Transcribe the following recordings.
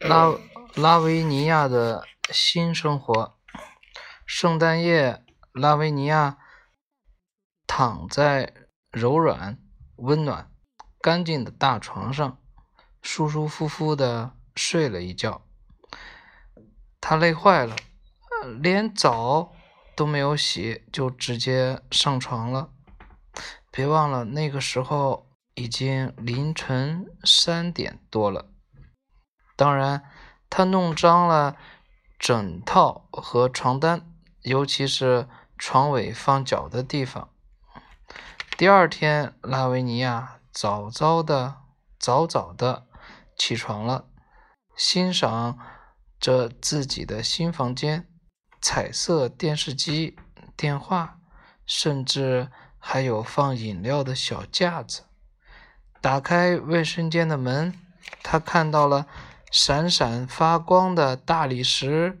拉拉维尼亚的新生活。圣诞夜，拉维尼亚躺在柔软、温暖、干净的大床上，舒舒服服的睡了一觉。他累坏了，连澡都没有洗，就直接上床了。别忘了，那个时候已经凌晨三点多了。当然，他弄脏了枕套和床单。尤其是床尾放脚的地方。第二天，拉维尼亚早早的、早早的起床了，欣赏着自己的新房间，彩色电视机、电话，甚至还有放饮料的小架子。打开卫生间的门，他看到了闪闪发光的大理石。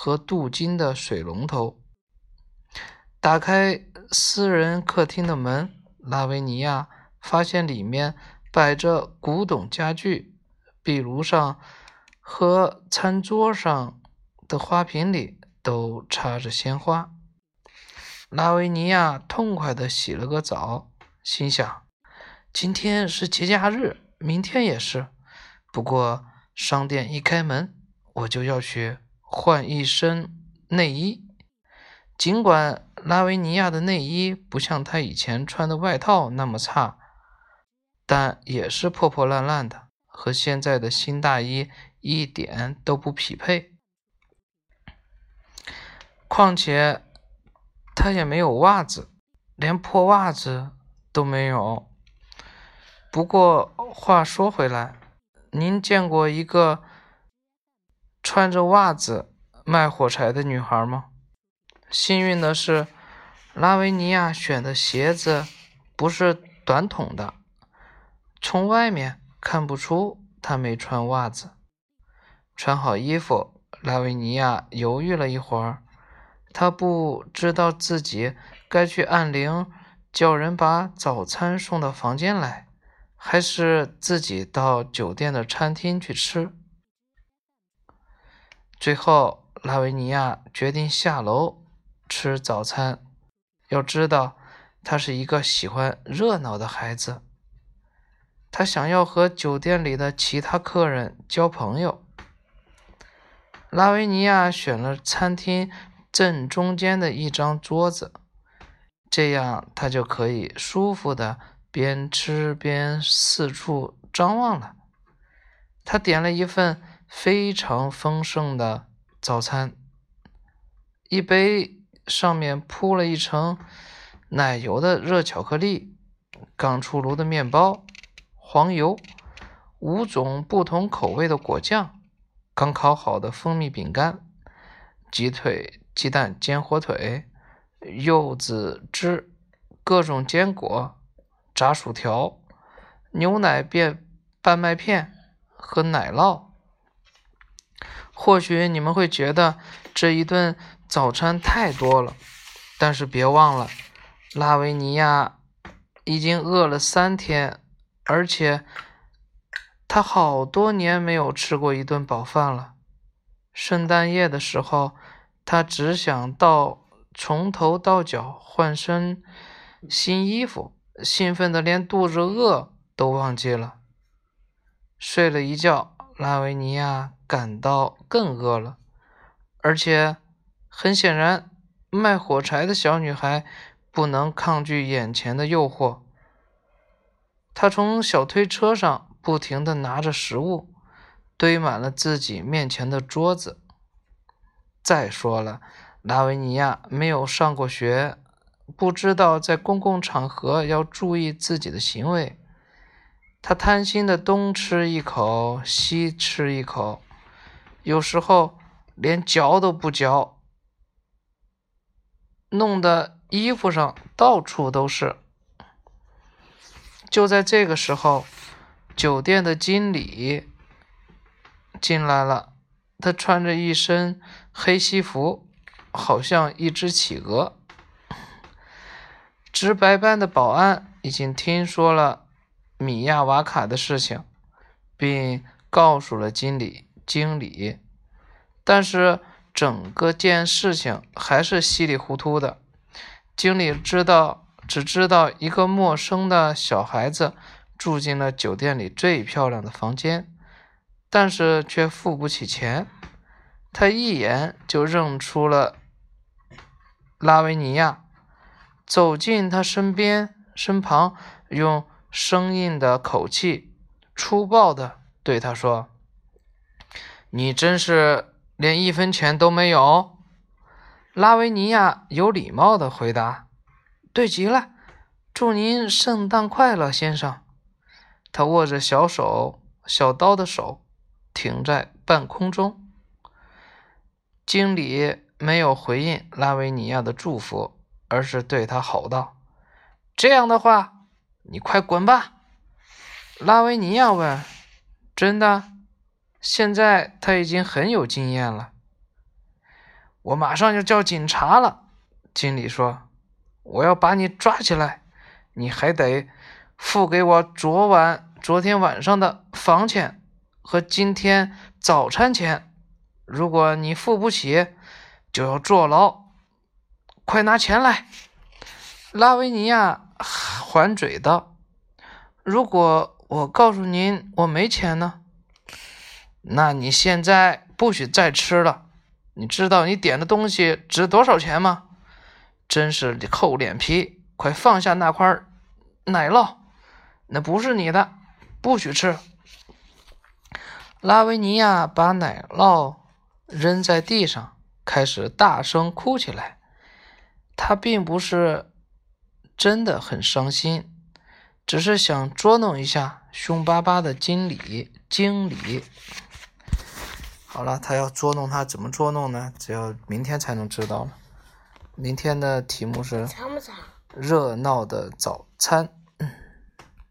和镀金的水龙头。打开私人客厅的门，拉维尼亚发现里面摆着古董家具，壁炉上和餐桌上的花瓶里都插着鲜花。拉维尼亚痛快地洗了个澡，心想：今天是节假日，明天也是。不过商店一开门，我就要去。换一身内衣，尽管拉维尼亚的内衣不像他以前穿的外套那么差，但也是破破烂烂的，和现在的新大衣一点都不匹配。况且他也没有袜子，连破袜子都没有。不过话说回来，您见过一个？穿着袜子卖火柴的女孩吗？幸运的是，拉维尼亚选的鞋子不是短筒的，从外面看不出她没穿袜子。穿好衣服，拉维尼亚犹豫了一会儿，她不知道自己该去按铃叫人把早餐送到房间来，还是自己到酒店的餐厅去吃。最后，拉维尼亚决定下楼吃早餐。要知道，他是一个喜欢热闹的孩子，他想要和酒店里的其他客人交朋友。拉维尼亚选了餐厅正中间的一张桌子，这样他就可以舒服的边吃边四处张望了。他点了一份。非常丰盛的早餐，一杯上面铺了一层奶油的热巧克力，刚出炉的面包，黄油，五种不同口味的果酱，刚烤好的蜂蜜饼干，鸡腿、鸡蛋煎火腿，柚子汁，各种坚果，炸薯条，牛奶变半麦片和奶酪。或许你们会觉得这一顿早餐太多了，但是别忘了，拉维尼亚已经饿了三天，而且他好多年没有吃过一顿饱饭了。圣诞夜的时候，他只想到从头到脚换身新衣服，兴奋的连肚子饿都忘记了。睡了一觉，拉维尼亚。感到更饿了，而且很显然，卖火柴的小女孩不能抗拒眼前的诱惑。她从小推车上不停地拿着食物，堆满了自己面前的桌子。再说了，拉维尼亚没有上过学，不知道在公共场合要注意自己的行为。他贪心的东吃一口，西吃一口。有时候连嚼都不嚼，弄得衣服上到处都是。就在这个时候，酒店的经理进来了。他穿着一身黑西服，好像一只企鹅。值白班的保安已经听说了米亚瓦卡的事情，并告诉了经理。经理，但是整个件事情还是稀里糊涂的。经理知道，只知道一个陌生的小孩子住进了酒店里最漂亮的房间，但是却付不起钱。他一眼就认出了拉维尼亚，走进他身边身旁，用生硬的口气、粗暴的对他说。你真是连一分钱都没有？拉维尼亚有礼貌的回答：“对极了，祝您圣诞快乐，先生。”他握着小手小刀的手停在半空中。经理没有回应拉维尼亚的祝福，而是对他吼道：“这样的话，你快滚吧！”拉维尼亚问：“真的？”现在他已经很有经验了。我马上就叫警察了，经理说：“我要把你抓起来，你还得付给我昨晚、昨天晚上的房钱和今天早餐钱。如果你付不起，就要坐牢。快拿钱来！”拉维尼亚还嘴道：“如果我告诉您我没钱呢？”那你现在不许再吃了。你知道你点的东西值多少钱吗？真是厚脸皮！快放下那块奶酪，那不是你的，不许吃。拉维尼亚把奶酪扔在地上，开始大声哭起来。他并不是真的很伤心，只是想捉弄一下凶巴巴的经理。经理。好了，他要捉弄他，怎么捉弄呢？只要明天才能知道了。明天的题目是？热闹的早餐。